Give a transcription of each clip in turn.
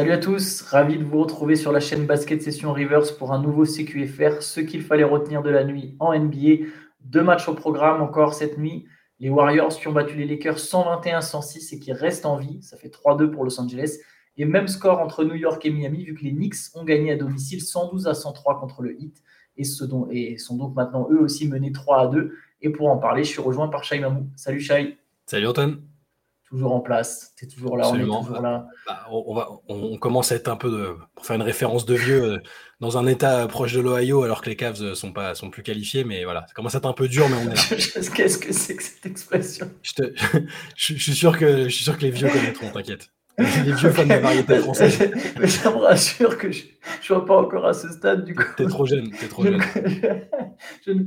Salut à tous, ravi de vous retrouver sur la chaîne Basket Session Rivers pour un nouveau CQFR, ce qu'il fallait retenir de la nuit en NBA. Deux matchs au programme encore cette nuit. Les Warriors qui ont battu les Lakers 121-106 et qui restent en vie. Ça fait 3-2 pour Los Angeles. Et même score entre New York et Miami, vu que les Knicks ont gagné à domicile 112 à 103 contre le Heat et, sont donc maintenant eux aussi menés 3 à 2. Et pour en parler, je suis rejoint par Shai Mamou. Salut Shai. Salut Anton toujours en place. Tu es toujours là, on est toujours là. Bah, on, va, on, commence à être un peu, de, pour faire une référence de vieux, euh, dans un état proche de l'Ohio, alors que les Cavs sont, pas, sont plus qualifiés. Mais voilà, ça commence à être un peu dur, mais on est là. Qu'est-ce que c'est que cette expression? Je, je, suis sûr que, je suis sûr que les vieux connaîtront, t'inquiète. Les vieux fans de variété française. Mais ça me rassure que je ne sois pas encore à ce stade. Du coup, t'es trop jeune, es trop jeune. je, ne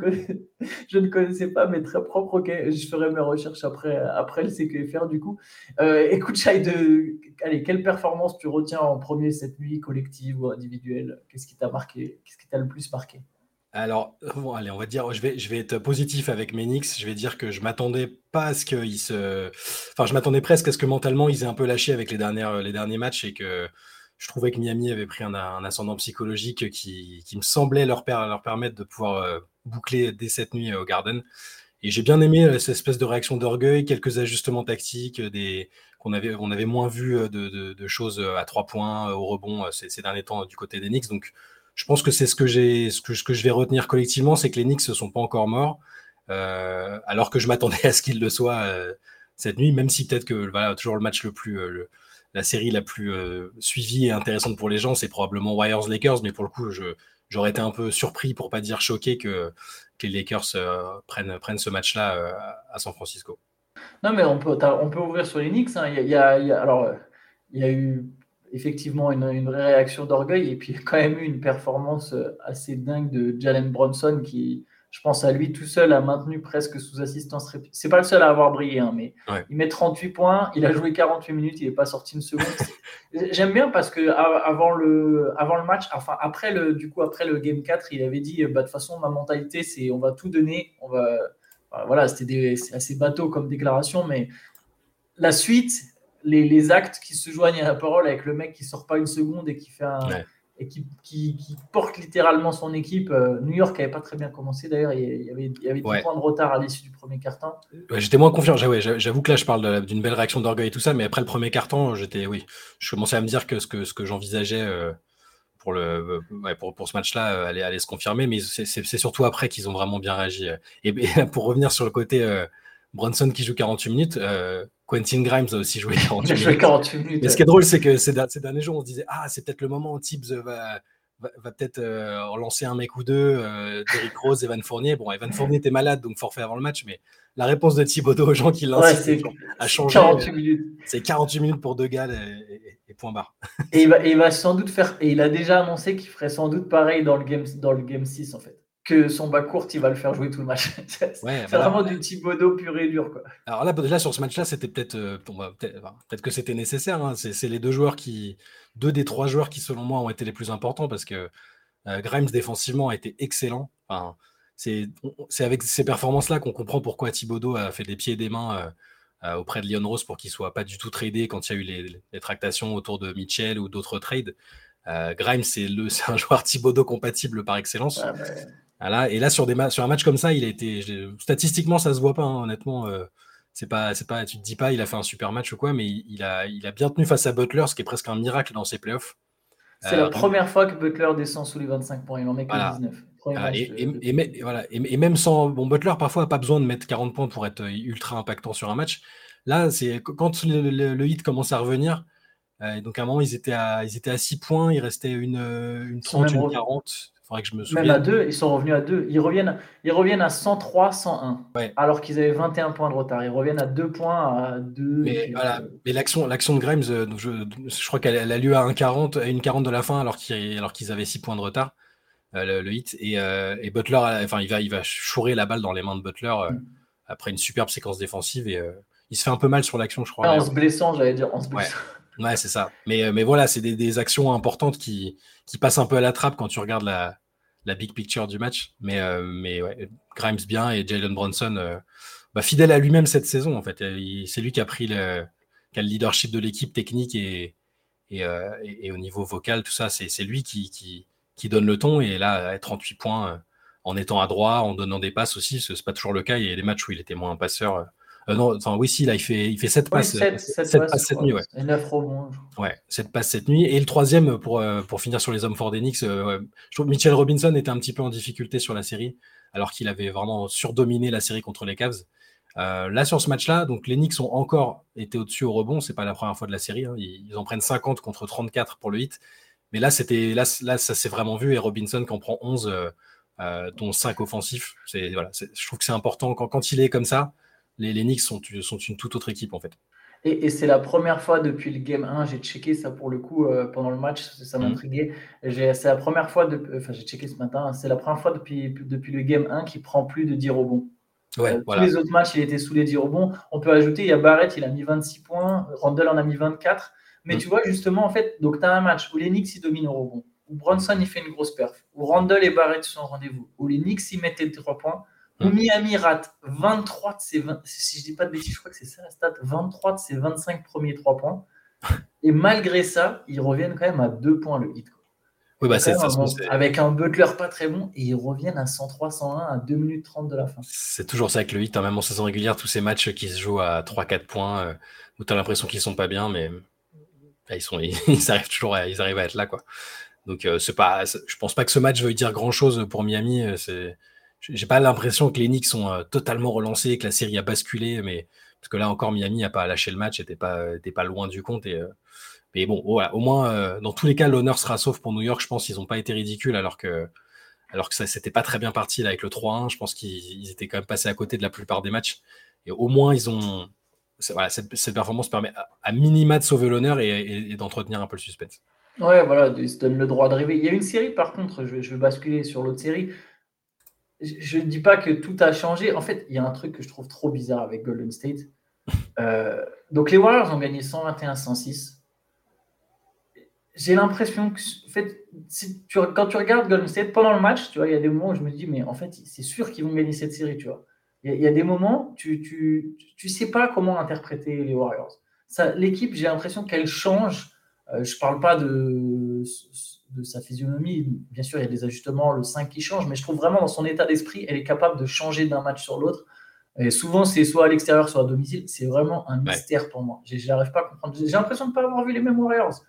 je, ne connaissais pas mes très propres. Ok, je ferai mes recherches après, après le CQFR du coup. Euh, écoute, Chai, de... allez, quelle performance tu retiens en premier cette nuit, collective ou individuelle? Qu'est-ce qui t'a marqué? Qu'est-ce qui t'a le plus marqué? Alors, allez, on va dire, je vais, je vais être positif avec Menix. Je vais dire que je m'attendais pas à ce qu'ils se. Enfin, je m'attendais presque à ce que mentalement ils aient un peu lâché avec les, dernières, les derniers matchs et que je trouvais que Miami avait pris un, ascendant psychologique qui, qui, me semblait leur, leur permettre de pouvoir euh, boucler dès cette nuit au Garden. Et j'ai bien aimé euh, cette espèce de réaction d'orgueil, quelques ajustements tactiques, des qu'on avait, on avait moins vu euh, de, de, choses à trois points au rebond ces, ces derniers temps du côté des Knicks. Donc, je pense que c'est ce que j'ai, ce que, je vais retenir collectivement, c'est que les Knicks ne sont pas encore morts, euh, alors que je m'attendais à ce qu'ils le soient euh, cette nuit, même si peut-être que toujours le match le plus, euh, la série la plus suivie et intéressante pour les gens, c'est probablement Warriors Lakers, mais pour le coup, j'aurais été un peu surpris, pour pas dire choqué, que, les Lakers prennent, ce match-là à San Francisco. Non, mais on peut, on peut ouvrir sur les Knicks. Hein. Il, y a, alors, il y a eu effectivement une, vraie réaction d'orgueil et puis quand même eu une performance euh, assez dingue de Jalen Bronson qui, je pense à lui tout seul, a maintenu presque sous assistance. C'est pas le seul à avoir brillé, hein, mais il met 38 points, il a joué 48 minutes, il n'est pas sorti une seconde. J'aime bien parce que avant le, avant le match, enfin après le, du coup après le game 4, il avait dit bah, de toute façon ma mentalité c'est on va tout donner, on va, voilà c'était assez bateau comme déclaration, mais la suite les, actes qui se joignent à la parole avec le mec qui sort pas une seconde et qui fait et qui, qui, porte littéralement son équipe. Euh, New York n'avait pas très bien commencé d'ailleurs, il y avait, il y avait 10 points de retard à l'issue du premier carton. j'étais moins confiant, j'avoue que là je parle d'une belle réaction d'orgueil et tout ça, mais après le premier carton, j'étais, oui, je commençais à me dire que ce que, ce que j'envisageais euh, pour, le, pour, pour, ce match-là euh, allait, allait, se confirmer, mais c'est surtout après qu'ils ont vraiment bien réagi. Et, pour revenir sur le côté Bronson qui joue 48 minutes, Quentin Grimes a aussi joué 48 minutes. Mais ce qui est drôle, c'est que ces, derniers jours, on se disait Ah, c'est peut-être le moment où Tibbs va, va, peut-être euh, relancer un mec ou deux, euh, Derrick Rose, Evan Fournier. Bon, Evan Fournier était malade, donc forfait avant le match, mais la réponse de Thibodeau aux gens qui l'incitent a changé. 48 minutes. C'est 48 minutes pour deux gars et, point barre. Et il, va, il va sans doute faire, et il a déjà annoncé qu'il ferait sans doute pareil dans le game, dans le game 6 en fait que son bas court, il va le faire jouer tout le match. c'est vraiment du Thibodeau pur et dur. Quoi. Alors là, déjà sur ce match-là, c'était peut-être euh, peut-être que c'était nécessaire. Hein. C'est les deux joueurs qui, deux des trois joueurs qui, selon moi, ont été les plus importants parce que euh, Grimes défensivement a été excellent. Enfin, c'est avec ces performances-là qu'on comprend pourquoi Thibodeau a fait des pieds et des mains euh, auprès de Lyon Rose pour qu'il soit pas du tout tradé quand il y a eu les, les tractations autour de Mitchell ou d'autres trades. Grimes, c'est un joueur Thibodeau compatible par excellence. Ah, et là, sur, des sur un match comme ça, il a été. Statistiquement, ça se voit pas, hein, honnêtement. Euh, c'est pas, c'est pas, tu te dis pas, il a fait un super match ou quoi, mais il, a, il a bien tenu face à Butler, ce qui est presque un miracle dans ses playoffs. C'est la euh, première fois que Butler descend sous les 25 points. Il en met que 19. et, voilà. et, même sans. Bon, Butler, parfois, n'a pas besoin de mettre 40 points pour être ultra impactant sur un match. Là, c'est quand le, hit commence à revenir. Euh, donc, à un moment, ils étaient à, ils étaient à 6 points. Il restait une, une 30, une 40 que je me souvienne. Même à deux, ils sont revenus à deux. Ils reviennent, ils reviennent à 103, 101. Alors qu'ils avaient 21 points de retard. Ils reviennent à deux points à deux. Mais, voilà. Euh, Mais l'action, l'action de Grimes, euh, je, je, crois qu'elle a lieu à 1,40, à une 40 de la fin, alors qu'ils, alors qu'ils avaient 6 points de retard. Euh, le, hit. Et, et, Butler, enfin, il va, il va chourer la balle dans les mains de Butler mm. après une superbe séquence défensive. Et il se fait un peu mal sur l'action, je crois. en se blessant, j'allais dire, en se blessant. Ouais. c'est ça. Mais, mais voilà, c'est des, des, actions importantes qui, qui passent un peu à la trappe quand tu regardes la, la big picture du match. Mais, euh, Grimes bien et Jalen Bronson, euh, bah, fidèle à lui-même cette saison, en fait. C'est lui qui a pris le, leadership de l'équipe technique et, au niveau vocal, tout ça, c'est lui qui, qui, donne le ton. Et là, 38 points en étant à droit, en donnant des passes aussi, ce n'est pas toujours le cas. Il y a des matchs où il était moins un passeur. Euh, non, enfin, oui, si, là, il fait, il fait 7 passes, 7, 7 passes cette nuit. Ouais. Et 9 rebonds. Ouais, 7 passes cette nuit. Et le troisième, pour, euh, pour finir sur les hommes forts d'Enix, euh, je trouve Mitchell Robinson était un petit peu en difficulté sur la série, alors qu'il avait vraiment surdominé la série contre les Cavs. là, sur ce match-là, donc les Knicks ont encore été au-dessus au rebond. C'est pas la première fois de la série. Hein. Ils, en prennent 50 contre 34 pour le hit. Mais là, c'était là, là, ça s'est vraiment vu. Et Robinson qui en prend 11, dont 5 offensifs. C'est voilà, je trouve que c'est important quand, quand il est comme ça les, Knicks sont, sont, une toute autre équipe en fait. Et, c'est la première fois depuis le game 1, j'ai checké ça pour le coup euh, pendant le match, ça mhm. m'intriguait. C'est la première fois, de, enfin j'ai checké ce matin, c'est la première fois depuis, depuis le game 1 qu'il prend plus de 10 rebonds. Ouais, euh, Tous les autres matchs, il était sous les 10 rebonds. On peut ajouter, il y a Barrett, il a mis 26 points, Randall en a mis 24. Mais mhm. tu vois, justement, en fait, donc tu as un match où les Knicks ils dominent au rebond, où Bronson il fait une grosse perf, où Randall et Barrett sont au rendez-vous, où les Knicks ils mettaient 3 points. Miami rate 23 de ses 20, si je dis pas de bêtises, je crois que c'est ça la stat, 23 de ses 25 premiers 3 points. Et malgré ça, ils reviennent quand même à 2 points le hit. Oui, bah c'est, avec un Butler pas très bon, et ils reviennent à 103-101 à 2 minutes 30 de la fin. C'est toujours ça avec le hit, hein, même en saison régulière, tous ces matchs qui se jouent à 3-4 points, euh, où tu as l'impression qu'ils sont pas bien, mais ils, sont, ils, arrivent toujours à, ils arrivent à être là. Quoi. Donc euh, c'est pas, je pense pas que ce match veuille dire grand chose pour Miami. Euh, c'est j'ai pas l'impression que les Knicks sont euh, totalement relancés, que la série a basculé, mais parce que là encore Miami n'a pas lâché le match, n'était pas, pas loin du compte. Et, euh, mais bon, au moins, euh, dans tous les cas, l'honneur sera sauf pour New York. Je pense qu'ils n'ont pas été ridicules alors que, alors que ça s'était pas très bien parti avec le 3-1. Je pense qu'ils étaient quand même passés à côté de la plupart des matchs. Et au moins, ils ont. Voilà, cette, performance permet à, minima de sauver l'honneur et, d'entretenir un peu le suspense. Ouais, voilà, ils se donnent le droit de rêver. Il y a une série, par contre, je vais basculer sur l'autre série je ne dis pas que tout a changé. En fait, il y a un truc que je trouve trop bizarre avec Golden State. Euh, donc, les Warriors ont gagné 121-106. J'ai l'impression que, en fait, si tu, quand tu regardes Golden State pendant le match, tu vois, il y a des moments où je me dis, mais en fait, c'est sûr qu'ils vont gagner cette série, tu vois. Il y, a, des moments, tu ne tu, tu, sais pas comment interpréter les Warriors. L'équipe, j'ai l'impression qu'elle change. Euh, je ne parle pas de de sa physionomie. Bien sûr, il y a des ajustements, le 5 qui change, mais je trouve vraiment dans son état d'esprit, elle est capable de changer d'un match sur l'autre. Et souvent, c'est soit à l'extérieur, soit à domicile. C'est vraiment un mystère pour moi. J'arrive pas à comprendre. J'ai l'impression de ne pas avoir vu les mêmes Warriors.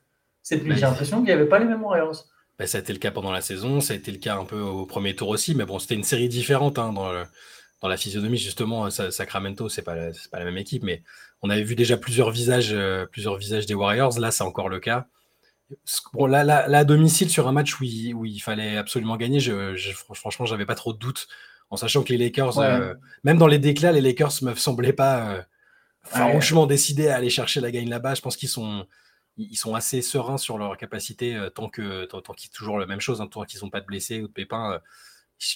J'ai l'impression qu'il n'y avait pas les mêmes Warriors. Bah, ça a été le cas pendant la saison, ça a été le cas un peu au premier tour aussi, mais bon, c'était une série différente hein, dans, dans, la physionomie, justement. Sacramento, c'est pas, pas la même équipe, mais on avait vu déjà plusieurs visages, euh, plusieurs visages des Warriors. Là, c'est encore le cas. Bon, là, là, à domicile, sur un match où il, où il fallait absolument gagner, je, je, franchement, j'avais pas trop de doutes, en sachant que les Lakers, euh, même dans les déclats, les Lakers me semblaient pas euh, franchement décidés à aller chercher la gagne là-bas. Je pense qu'ils sont, ils sont assez sereins sur leur capacité euh, tant que tant, qu'ils toujours la même chose, hein, tant qu'ils n'ont pas de blessés ou de pépins.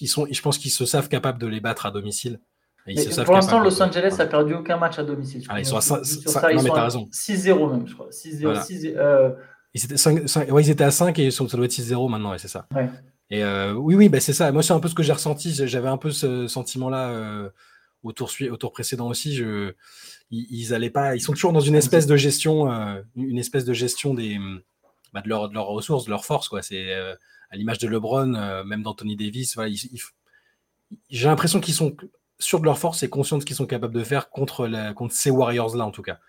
ils sont, je pense qu'ils se savent capables de les battre à domicile. pour l'instant, Los Angeles n'a perdu aucun match à domicile. Ah, ils sont à 6-0 même, je crois. 6-0. Ils étaient, 5, ils étaient à 5 et ça doit être 6-0 maintenant, c'est ça. Et euh, oui, oui, bah, c'est ça. Moi, c'est un peu ce que j'ai ressenti. J'avais un peu ce sentiment-là euh, au, tour, au tour précédent aussi. Je, ils, allaient pas, ils sont toujours dans une espèce de gestion, euh, une espèce de gestion des, bah, de, leur, de, leurs ressources, de leurs forces. C'est à l'image de LeBron, même d'Anthony Davis. j'ai l'impression qu'ils sont sûrs de leurs forces et conscients de ce qu'ils sont capables de faire contre, la, contre ces Warriors-là, en tout cas.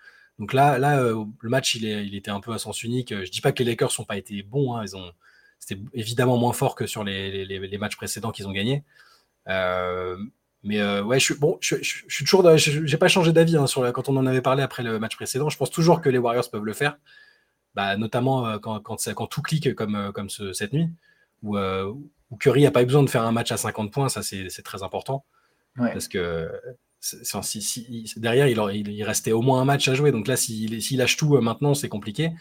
Donc là, là euh, le match, il, est, il, était un peu à sens unique. Je dis pas que les Lakers n'ont pas été bons. Hein. Ils ont, c'était évidemment moins fort que sur les, les, matchs précédents qu'ils ont gagnés. Euh, mais euh, ouais, je suis bon, je, suis toujours, j'ai pas changé d'avis hein, sur quand on en avait parlé après le match précédent. Je pense toujours que les Warriors peuvent le faire, bah, notamment quand, quand, quand, tout clique comme, comme cette nuit, où, où Curry n'a pas eu besoin de faire un match à 50 points. Ça, c'est très important. Parce que derrière, il, il, restait au moins un match à jouer. Donc là, s'il lâche tout euh, maintenant, c'est compliqué.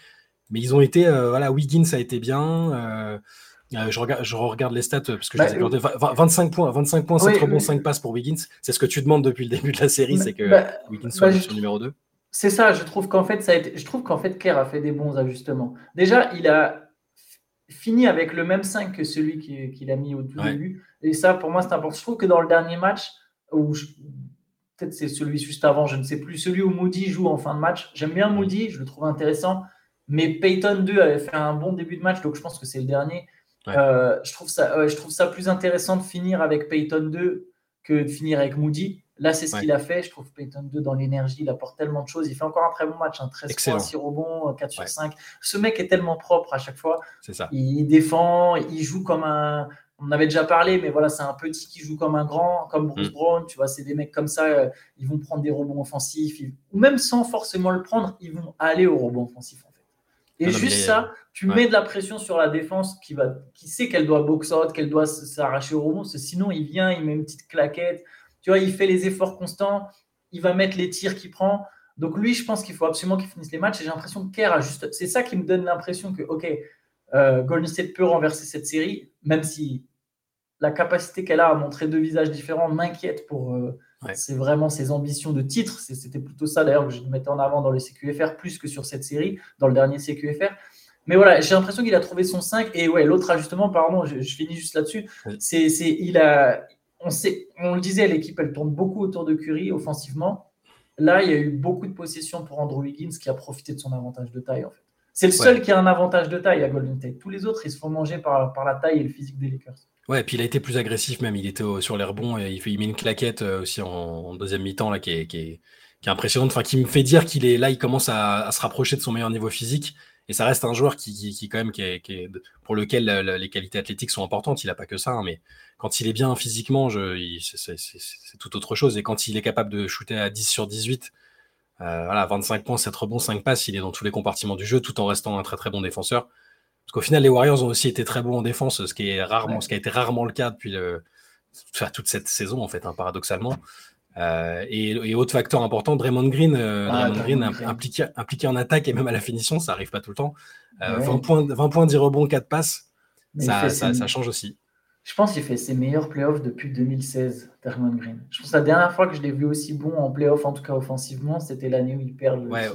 Mais ils ont été, euh, voilà, Wiggins a été bien. Euh, je, regarde, je regarde les stats parce que bah, 25 points, 25 points, 7 rebonds, 5 passes pour Wiggins. C'est ce que tu demandes depuis le début de la série, c'est que bah, Wiggins soit bah, numéro 2. C'est ça, je trouve qu'en fait, ça a été, je trouve qu'en fait, Kerr a fait des bons ajustements. Déjà, il a fini avec le même 5 que celui qu'il a mis au tout début. Et ça, pour moi, c'est important. Je trouve que dans le dernier match, où peut-être c'est celui juste avant, je ne sais plus, celui où Moody joue en fin de match. J'aime bien Moody, je le trouve intéressant, Mais Payton 2 avait fait un bon début de match, donc je pense que c'est le dernier. Euh, je, trouve ça, je trouve ça plus intéressant de finir avec Payton 2 que de finir avec Moody. Là, c'est ce qu'il a fait. Je trouve Payton 2 dans l'énergie, il apporte tellement de choses. Il fait encore un très bon match, un 13 points, 6 rebonds, 4 sur 5. Ce mec est tellement propre à chaque fois. C'est ça. Il défend, il joue comme un. On avait déjà parlé, mais voilà, c'est un petit qui joue comme un grand, comme Bruce mm. Brown. Tu vois, c'est des mecs comme ça, euh, ils vont prendre des rebonds offensifs, ou même sans forcément le prendre, ils vont aller au rebond offensif. En fait. Et juste ça, tu mets de la pression sur la défense qui, va, qui sait qu'elle doit box out, qu'elle doit s'arracher au rebond. Sinon, il vient, il met une petite claquette. Tu vois, il fait les efforts constants, il va mettre les tirs qu'il prend. Donc lui, je pense qu'il faut absolument qu'il finisse les matchs. Et j'ai l'impression que Kerr a juste. C'est ça qui me donne l'impression que, OK, euh, Golden State peut renverser cette série, même si la capacité qu'elle a à montrer deux visages différents m'inquiète pour. Euh, c'est vraiment ses ambitions de titre. C'était plutôt ça d'ailleurs que je mettais en avant dans le CQFR plus que sur cette série, dans le dernier CQFR. Mais voilà, j'ai l'impression qu'il a trouvé son 5. Et ouais, l'autre ajustement, pardon, je, je finis juste là-dessus. C'est, il a, on, sait, on le disait, l'équipe, elle tourne beaucoup autour de Curry offensivement. Là, il y a eu beaucoup de possessions pour Andrew Wiggins qui a profité de son avantage de taille, en fait. C'est le seul qui a un avantage de taille à Golden State. Tous les autres, ils se font manger par, par la taille et le physique des Lakers. Ouais, et puis il a été plus agressif même. Il était sur les rebonds et il, fait, il met une claquette euh, aussi en, deuxième mi-temps là, qui est, qui, est, qui est impressionnante. Enfin, qui me fait dire qu'il est là, il commence à, à, se rapprocher de son meilleur niveau physique. Et ça reste un joueur qui, qui, quand même, qui est, pour lequel les qualités athlétiques sont importantes. Il n'a pas que ça, hein, mais quand il est bien physiquement, c'est tout autre chose. Et quand il est capable de shooter à 10 sur 18, euh, voilà, 25 points, 7 rebonds, 5 passes, il est dans tous les compartiments du jeu, tout en restant un très très bon défenseur. Parce qu'au final, les Warriors ont aussi été très bons en défense, ce qui, est rarement, ce qui a été rarement le cas depuis toute cette saison, en fait, hein, paradoxalement. Euh, et, autre facteur important, Draymond Green, euh, ah, Green, impliqué, impliqué, en attaque et même à la finition, ça arrive pas tout le temps. 20, points, 20 points, 10 rebonds, 4 passes, ça, ça, change aussi. Je pense qu'il fait ses meilleurs playoffs depuis 2016, Draymond Green. Je pense que la dernière fois que je l'ai vu aussi bon en playoff, en tout cas offensivement, c'était l'année où il perd le ouais,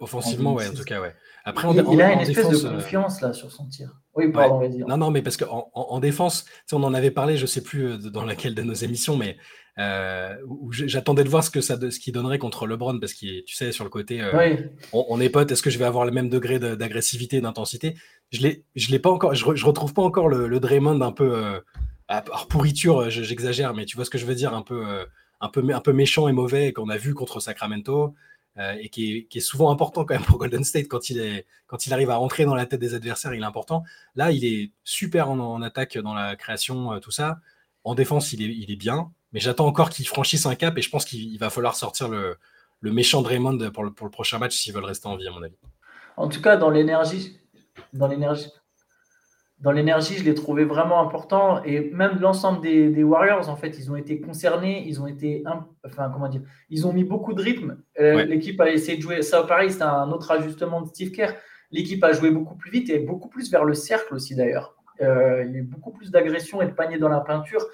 offensivement, ouais, en tout cas, ouais. Après, il, a une espèce de euh, confiance là sur son tir. Oui, pardon, vas-y. Non, non, mais parce qu'en en, défense, on en avait parlé, je sais plus dans laquelle de nos émissions, mais euh, j'attendais de voir ce que ça, ce qu'il donnerait contre LeBron parce que tu sais sur le côté, euh, on, est potes. Est-ce que je vais avoir le même degré d'agressivité, d'intensité? Je l'ai, pas encore. Je, retrouve pas encore le, Draymond un peu euh, pourriture. J'exagère, mais tu vois ce que je veux dire, un peu, un peu, un peu méchant et mauvais qu'on a vu contre Sacramento. et qui est, souvent important quand même pour Golden State quand il, est, quand il arrive à rentrer dans la tête des adversaires, il est important. Là, il est super en, attaque, dans la création, tout ça. En défense, il est, il est bien. Mais j'attends encore qu'il franchisse un cap et je pense qu'il va falloir sortir le, méchant Draymond pour le, pour le prochain match s'ils veulent rester en vie, à mon avis. En tout cas, dans l'énergie, dans l'énergie, dans l'énergie, je l'ai trouvé vraiment important et même l'ensemble des, Warriors, en fait, ils ont été concernés, ils ont été, enfin, comment dire, ils ont mis beaucoup de rythme. Euh, l'équipe a essayé de jouer, ça pareil, c'était un autre ajustement de Steve Kerr. L'équipe a joué beaucoup plus vite et beaucoup plus vers le cercle aussi d'ailleurs. Euh, il y a eu beaucoup plus d'agression et de paniers dans la peinture.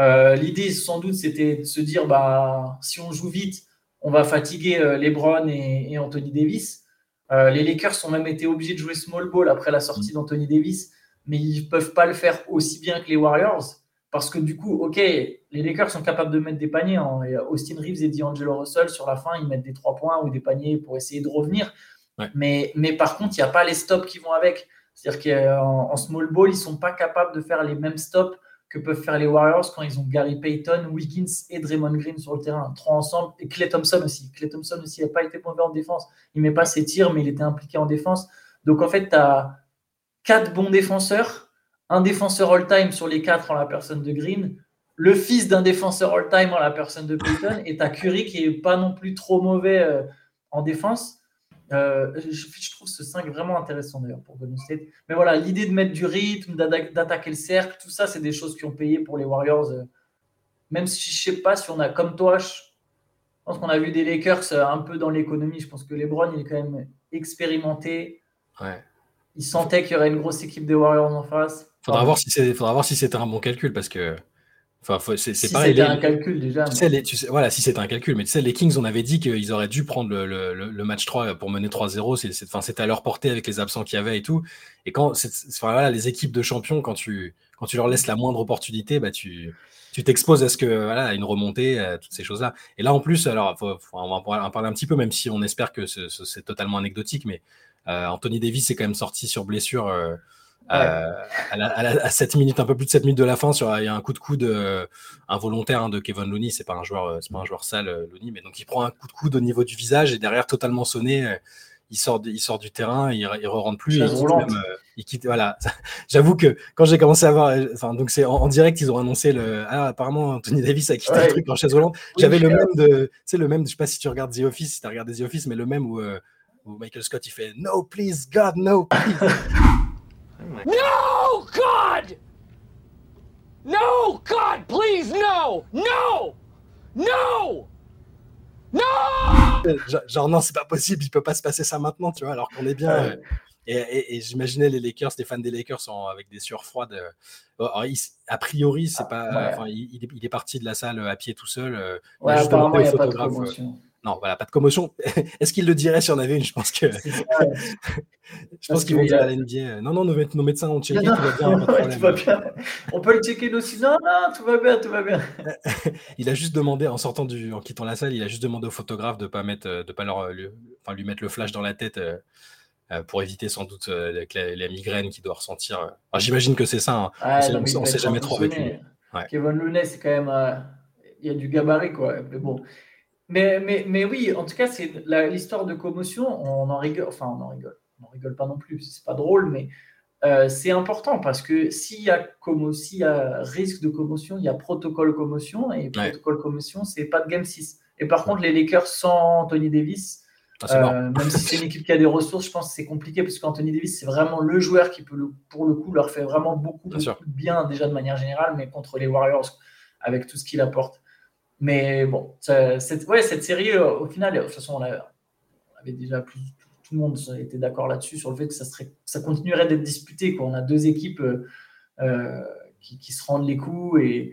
Euh, l'idée, sans doute, c'était de se dire, bah, si on joue vite, on va fatiguer LeBron et, Anthony Davis. Euh, les Lakers ont même été obligés de jouer small ball après la sortie d'Anthony Davis, mais ils ne peuvent pas le faire aussi bien que les Warriors. Parce que du coup, ok, les Lakers sont capables de mettre des paniers. Hein, Austin Reeves et D'Angelo Russell, sur la fin, ils mettent des trois points ou des paniers pour essayer de revenir. Mais, mais par contre, il n'y a pas les stops qui vont avec. C'est-à-dire qu'en en small ball, ils ne sont pas capables de faire les mêmes stops que peuvent faire les Warriors quand ils ont Gary Payton, Wiggins et Draymond Green sur le terrain, trois ensemble, et Clay Thompson aussi. Clay Thompson aussi n'a pas été mauvais en défense. Il ne met pas ses tirs, mais il était impliqué en défense. Donc en fait, tu as quatre bons défenseurs, un défenseur all-time sur les quatre en la personne de Green, le fils d'un défenseur all-time en la personne de Payton, et tu as Curry qui n'est pas non plus trop mauvais euh, en défense. Euh, je, trouve ce 5 vraiment intéressant d'ailleurs pour Golden State. Mais voilà, l'idée de mettre du rythme, d'attaquer le cercle, tout ça, c'est des choses qui ont payé pour les Warriors. Euh. Même si je sais pas si on a, comme toi, je pense qu'on a vu des Lakers euh, un peu dans l'économie. Je pense que LeBron, il est quand même expérimenté. Ouais. Il sentait qu'il y aurait une grosse équipe des Warriors en face. Faudra voir si faudra voir si c'était un bon calcul parce que Enfin, c'est si pareil. C'était un calcul déjà. Tu sais, voilà, si c'était un calcul. Mais tu sais, les Kings, on avait dit qu'ils auraient dû prendre le, le, match 3 pour mener 3-0. C'était à leur portée avec les absents qu'il y avait et tout. Et quand voilà, les équipes de champions, quand tu, quand tu leur laisses la moindre opportunité, bah, tu tu t'exposes à ce que voilà, une remontée, à toutes ces choses-là. Et là, en plus, alors, on va en parler un petit peu, même si on espère que c'est totalement anecdotique, mais Anthony Davis est quand même sorti sur blessure à, 7 minutes, un peu plus de 7 minutes de la fin, sur, il y a un coup de coude involontaire hein, de Kevin Looney. C'est pas un joueur, c'est pas un joueur sale, Looney, mais donc il prend un coup de coude au niveau du visage et derrière totalement sonné il sort, il sort du terrain, il, ne rentre plus. il, quitte voilà. J'avoue que quand j'ai commencé à voir, enfin, donc c'est en, direct, ils ont annoncé le. Ah, apparemment, Anthony Davis a quitté le truc en chaise roulante. J'avais le même de. Tu le même, je sais pas si tu regardes The Office, si tu as regardé The Office, mais le même où, euh, où, Michael Scott il fait No, please, God, no, please. no, God! No, God, please, no! No! No! Non Genre, non, c'est pas possible, il peut pas se passer ça maintenant, tu vois, alors qu'on est bien. Euh, et, j'imaginais les Lakers, les fans des Lakers sont avec des sueurs froides. Euh, a priori, c'est pas. il, est parti de la salle à pied tout seul. Euh, ouais, apparemment, il n'y a pas de commotion. Non, voilà, pas de commotion. Est-ce qu'il le dirait si on avait une? Je pense que. je pense qu'ils vont dire à l'NBA Non, non, nos, médecins ont checké, tout va bien, On peut le checker aussi. Non, non, tout va bien, tout va bien. il a juste demandé, en sortant du, en quittant la salle, il a juste demandé au photographe de pas mettre, de pas leur, lui, enfin, lui mettre le flash dans la tête. Euh, euh, pour éviter sans doute euh, la, migraine qu'il doit ressentir. J'imagine que c'est ça. Hein. on ne sait jamais trop avec lui. Kevin Looney, c'est quand même. Il y a du gabarit, quoi. Mais bon. Mais, mais, mais oui, en tout cas, c'est l'histoire de commotion, on en rigole, enfin, on en rigole, on en rigole pas non plus, c'est pas drôle, mais euh, c'est important parce que s'il y, a y a risque de commotion, il y a protocole commotion, et protocole commotion, c'est pas de game 6. Et par contre, les Lakers sans Anthony Davis, ah, euh, même si c'est une équipe qui a des ressources, je pense que c'est compliqué parce qu'Anthony Davis, c'est vraiment le joueur qui peut, pour le coup, leur fait vraiment beaucoup, beaucoup de bien déjà de manière générale, mais contre les Warriors, avec tout ce qu'il apporte. Mais bon, cette, ouais, cette série, euh, au final, de toute façon, on, avait déjà plus, tout le monde était d'accord là-dessus, sur le fait que ça, serait, ça continuerait d'être disputé. Quoi. On a deux équipes euh, euh, qui, se rendent les coups et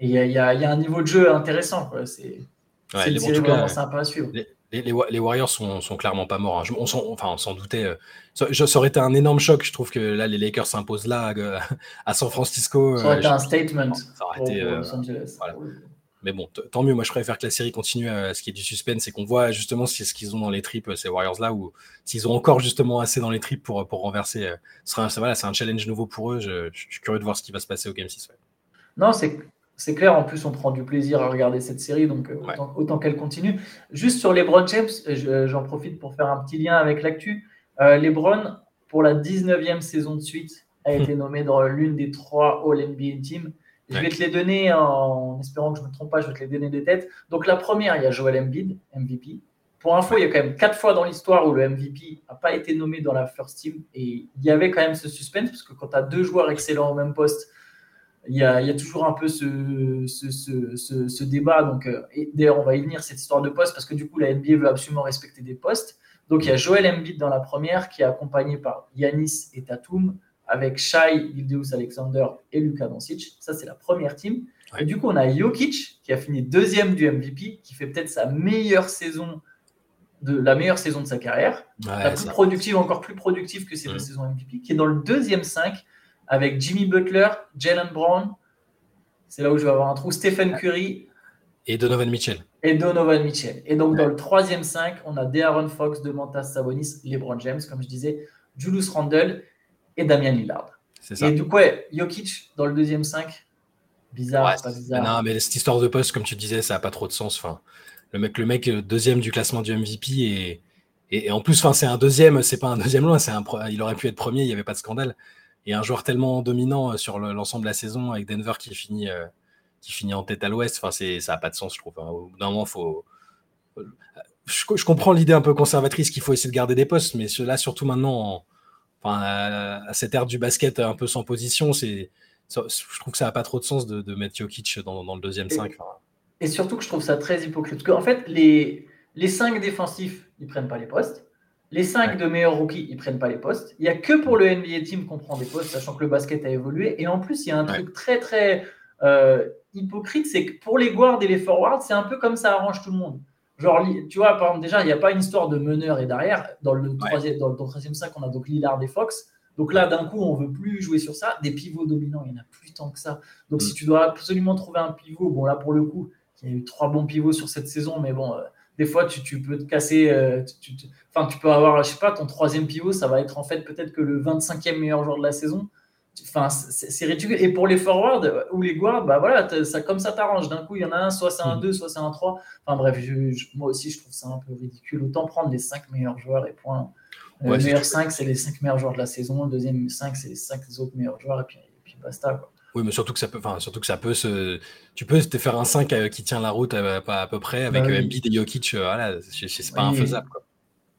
il y, y, a un niveau de jeu intéressant. C'est une série vraiment sympa à suivre. Les, les, Warriors sont, sont, clairement pas morts. Hein. On, s'en doutait. Ça, aurait été un énorme choc. Je trouve que là, les Lakers s'imposent là, à San Francisco. Ça aurait été un statement. Ça aurait été, mais bon, tant mieux. Moi, je préfère que la série continue à ce qui est du suspense et qu'on voit justement ce qu'ils ont dans les tripes, ces Warriors-là, ou s'ils ont encore justement assez dans les tripes pour, pour renverser. Euh, ce sera, voilà, c'est un challenge nouveau pour eux. Je, suis curieux de voir ce qui va se passer au Game 6. Non, c'est. C'est clair, en plus on prend du plaisir à regarder cette série, donc euh, autant, qu'elle continue. Juste sur LeBron James, j'en profite pour faire un petit lien avec l'actu. Euh, LeBron, pour la 19e saison de suite, a été nommé dans l'une des trois All-NBA Teams. Je vais te les donner en espérant que je ne me trompe pas, je vais te les donner des têtes. Donc la première, il y a Joel Embiid, MVP. Pour info, il y a quand même quatre fois dans l'histoire où le MVP n'a pas été nommé dans la first team. Et il y avait quand même ce suspense, parce que quand tu as deux joueurs excellents au même poste, il y a, toujours un peu ce, ce, débat. Donc, euh, d'ailleurs, on va y venir, cette histoire de poste, parce que du coup, la NBA veut absolument respecter des postes. Donc, il y a Joel Embiid dans la première, qui est accompagné par Yanis et Tatum avec Shai, Ildeus Alexander et Luka Doncic. Ça, c'est la première team. Et du coup, on a Jokic qui a fini deuxième du MVP, qui fait peut-être sa meilleure saison de la meilleure saison de sa carrière, la plus productive, encore plus productive que ses deux mm. saisons MVP, qui est dans le deuxième 5 avec Jimmy Butler, Jalen Brown. C'est là où je vais avoir un trou. Stephen Curry. Et Donovan Mitchell. Et Donovan Mitchell. Et donc, dans le troisième 5, on a De'Aaron Fox, Demontas Sabonis, LeBron James, comme je disais, Julius Randle et Damien Lillard. C'est ça. Et du coup, ouais, Jokic dans le deuxième 5, bizarre, pas bizarre. non, mais cette histoire de poste, comme tu disais, ça n'a pas trop de sens. Enfin, le mec, le mec euh, deuxième du classement du MVP et, et, en plus, enfin, c'est un deuxième, c'est pas un deuxième loin, c'est un, il aurait pu être premier, il n'y avait pas de scandale. Et un joueur tellement dominant euh, sur l'ensemble de la saison avec Denver qui finit, euh, qui finit en tête à l'ouest, enfin, ça n'a pas de sens, je trouve. Hein. Au bout d'un moment, faut. Je, je comprends l'idée un peu conservatrice qu'il faut essayer de garder des postes, mais là, surtout maintenant, à, cette ère du basket un peu sans position, c'est, je trouve que ça n'a pas trop de sens de, mettre Jokic dans, dans, le deuxième 5. Et surtout que je trouve ça très hypocrite. Parce qu'en fait, les, les 5 défensifs, ils prennent pas les postes. Les 5 de meilleurs rookies, ils prennent pas les postes. Il n'y a que pour le NBA Team qu'on prend des postes, sachant que le basket a évolué. Et en plus, il y a un truc très, très euh, hypocrite, c'est que pour les guards et les forwards, c'est un peu comme ça arrange tout le monde. Genre, tu vois, par exemple, déjà, il n'y a pas une histoire de meneur et d'arrière. Dans le troisième, dans le troisième 5, on a donc Lillard et Fox. Donc là, d'un coup, on ne veut plus jouer sur ça. Des pivots dominants, il n'y en a plus tant que ça. Donc, mm. si tu dois absolument trouver un pivot, bon, là, pour le coup, il y a eu trois bons pivots sur cette saison, mais bon, euh, des fois, tu, peux te casser. Euh, tu, enfin, tu peux avoir, je sais pas, ton troisième pivot, ça va être en fait peut-être que le 25e meilleur joueur de la saison. Enfin, c'est ridicule. Et pour les forwards ou les guards, bah voilà, ça, comme ça t'arrange. D'un coup, il y en a un, soit c'est un 2, mm. soit c'est un 3. Enfin bref, moi aussi, je trouve ça un peu ridicule. Autant prendre les 5 meilleurs joueurs et point. le meilleur 5, c'est les 5 meilleurs joueurs de la saison. Le deuxième 5, c'est les 5 autres meilleurs joueurs. Et puis, et puis basta. Quoi. Oui, mais surtout que ça peut, enfin, surtout que ça peut se, tu peux te faire un 5 euh, qui tient la route à, à, peu près avec bah euh, Embiid et Jokic, euh, voilà, c'est pas infaisable. Quoi.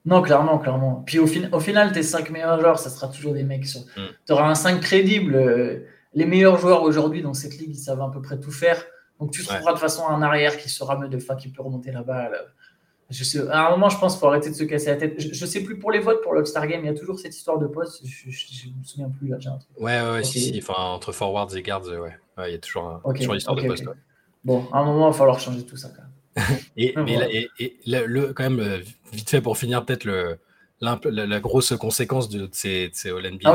Non, clairement, clairement. Puis au, au final, tes 5 meilleurs joueurs, ça sera toujours des mecs. Sur... Mm. Tu auras un 5 crédible. Les meilleurs joueurs aujourd'hui dans cette ligue, ils savent à peu près tout faire. Donc tu trouveras de façon un arrière qui sera mieux de fin, qui peut remonter la balle. Je sais, à un moment, je pense qu'il faut arrêter de se casser la tête. Je, ne sais plus pour les votes pour l'All-Star Game, il y a toujours cette histoire de poste. Je, ne me souviens plus là. Ouais, ouais, si, si. Enfin, entre forwards et guards, ouais. il y a toujours, un, toujours l'histoire de poste. Bon, à un moment, il va falloir changer tout ça quand même. et, et, le, quand même, euh, vite fait pour finir, peut-être le, la, grosse conséquence de, ces, ces All-NBA, ah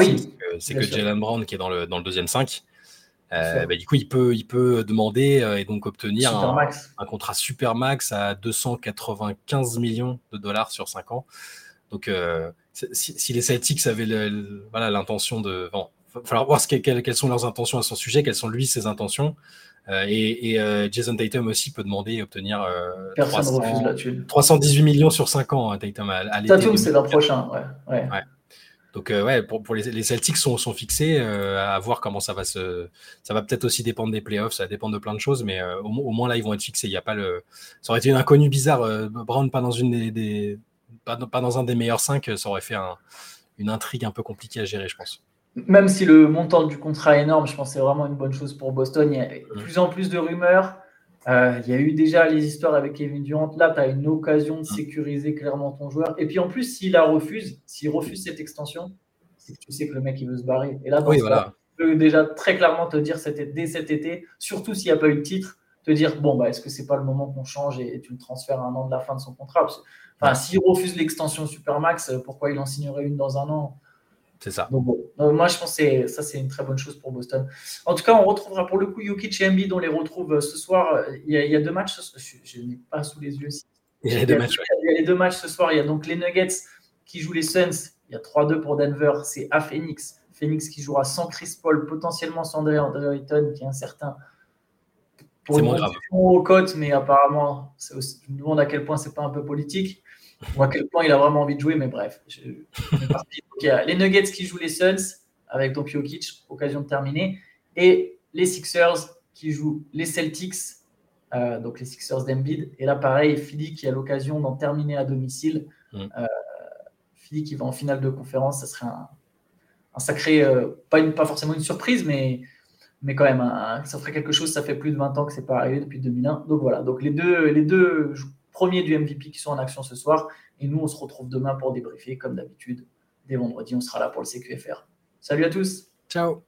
c'est que, Jalen Brown, qui est dans le, dans le deuxième 5, euh, bah, du coup, il peut, il peut demander euh, et donc obtenir un, contrat super max à 295 millions de dollars sur 5 ans. Donc, euh, si, les Celtics avaient l'intention de. Bon, il va falloir voir ce quelles, sont leurs intentions à son sujet, quelles sont lui ses intentions. Et, Jason Tatum aussi peut demander et obtenir 318 millions sur 5 ans, hein, Tatum. À, Tatum, c'est l'an prochain, ouais. ouais. Donc euh, ouais, pour, les, Celtics sont, sont fixés euh, à voir comment ça va se. Ça va peut-être aussi dépendre des playoffs, ça va dépendre de plein de choses, mais euh, au, moins là ils vont être fixés. Il y a pas le. Ça aurait été une inconnue bizarre. Brown pas dans une des, pas, dans un des meilleurs 5, ça aurait fait une intrigue un peu compliquée à gérer, je pense. Même si le montant du contrat est énorme, je pense que c'est vraiment une bonne chose pour Boston. Il y a de plus en plus de rumeurs. Euh, il y a eu déjà les histoires avec Kevin Durant. Là, tu as une occasion de sécuriser clairement ton joueur. Et puis en plus, s'il la refuse, s'il refuse cette extension, c'est que tu sais que le mec il veut se barrer. Et là, oui, voilà. je peux déjà très clairement te dire dès cet été, surtout s'il n'y a pas eu de titre, te dire bon, bah, est-ce que c'est pas le moment qu'on change et, tu le transfères un an de la fin de son contrat? Enfin, s'il refuse l'extension Supermax, pourquoi il en signerait une dans un an? C'est ça. Donc, moi, je pense que ça, c'est une très bonne chose pour Boston. En tout cas, on retrouvera pour le coup Jokic et Embiid, on les retrouve euh, ce soir. Il y a, deux matchs. Je, n'ai pas sous les yeux. Il y a, deux matchs, il y a les deux matchs ce soir. Il y a donc les Nuggets qui jouent les Suns. Il y a 3-2 pour Denver. C'est à Phoenix. Phoenix qui jouera sans Chris Paul, potentiellement sans André, André Ayton, qui est incertain. Pour une grave. au cote, mais apparemment, je me demande à quel point c'est pas un peu politique ou à quel point il a vraiment envie de jouer, mais bref. il y a les Nuggets qui jouent les Suns avec Jokic, occasion de terminer, et les Sixers qui jouent les Celtics, euh, donc les Sixers d'Embiid. Et là, pareil, Philly qui a l'occasion d'en terminer à domicile. Mm. Euh, Philly qui va en finale de conférence, ça serait un, sacré, euh, pas, une, pas forcément une surprise, mais, mais quand même, ça ferait quelque chose. Ça fait plus de 20 ans que c'est pas arrivé depuis 2001. Donc voilà, donc les deux, les deux premiers du MVP qui sont en action ce soir. Et nous, on se retrouve demain pour débriefer, comme d'habitude. Dès vendredi, on sera là pour le CQFR. Salut à tous. Ciao.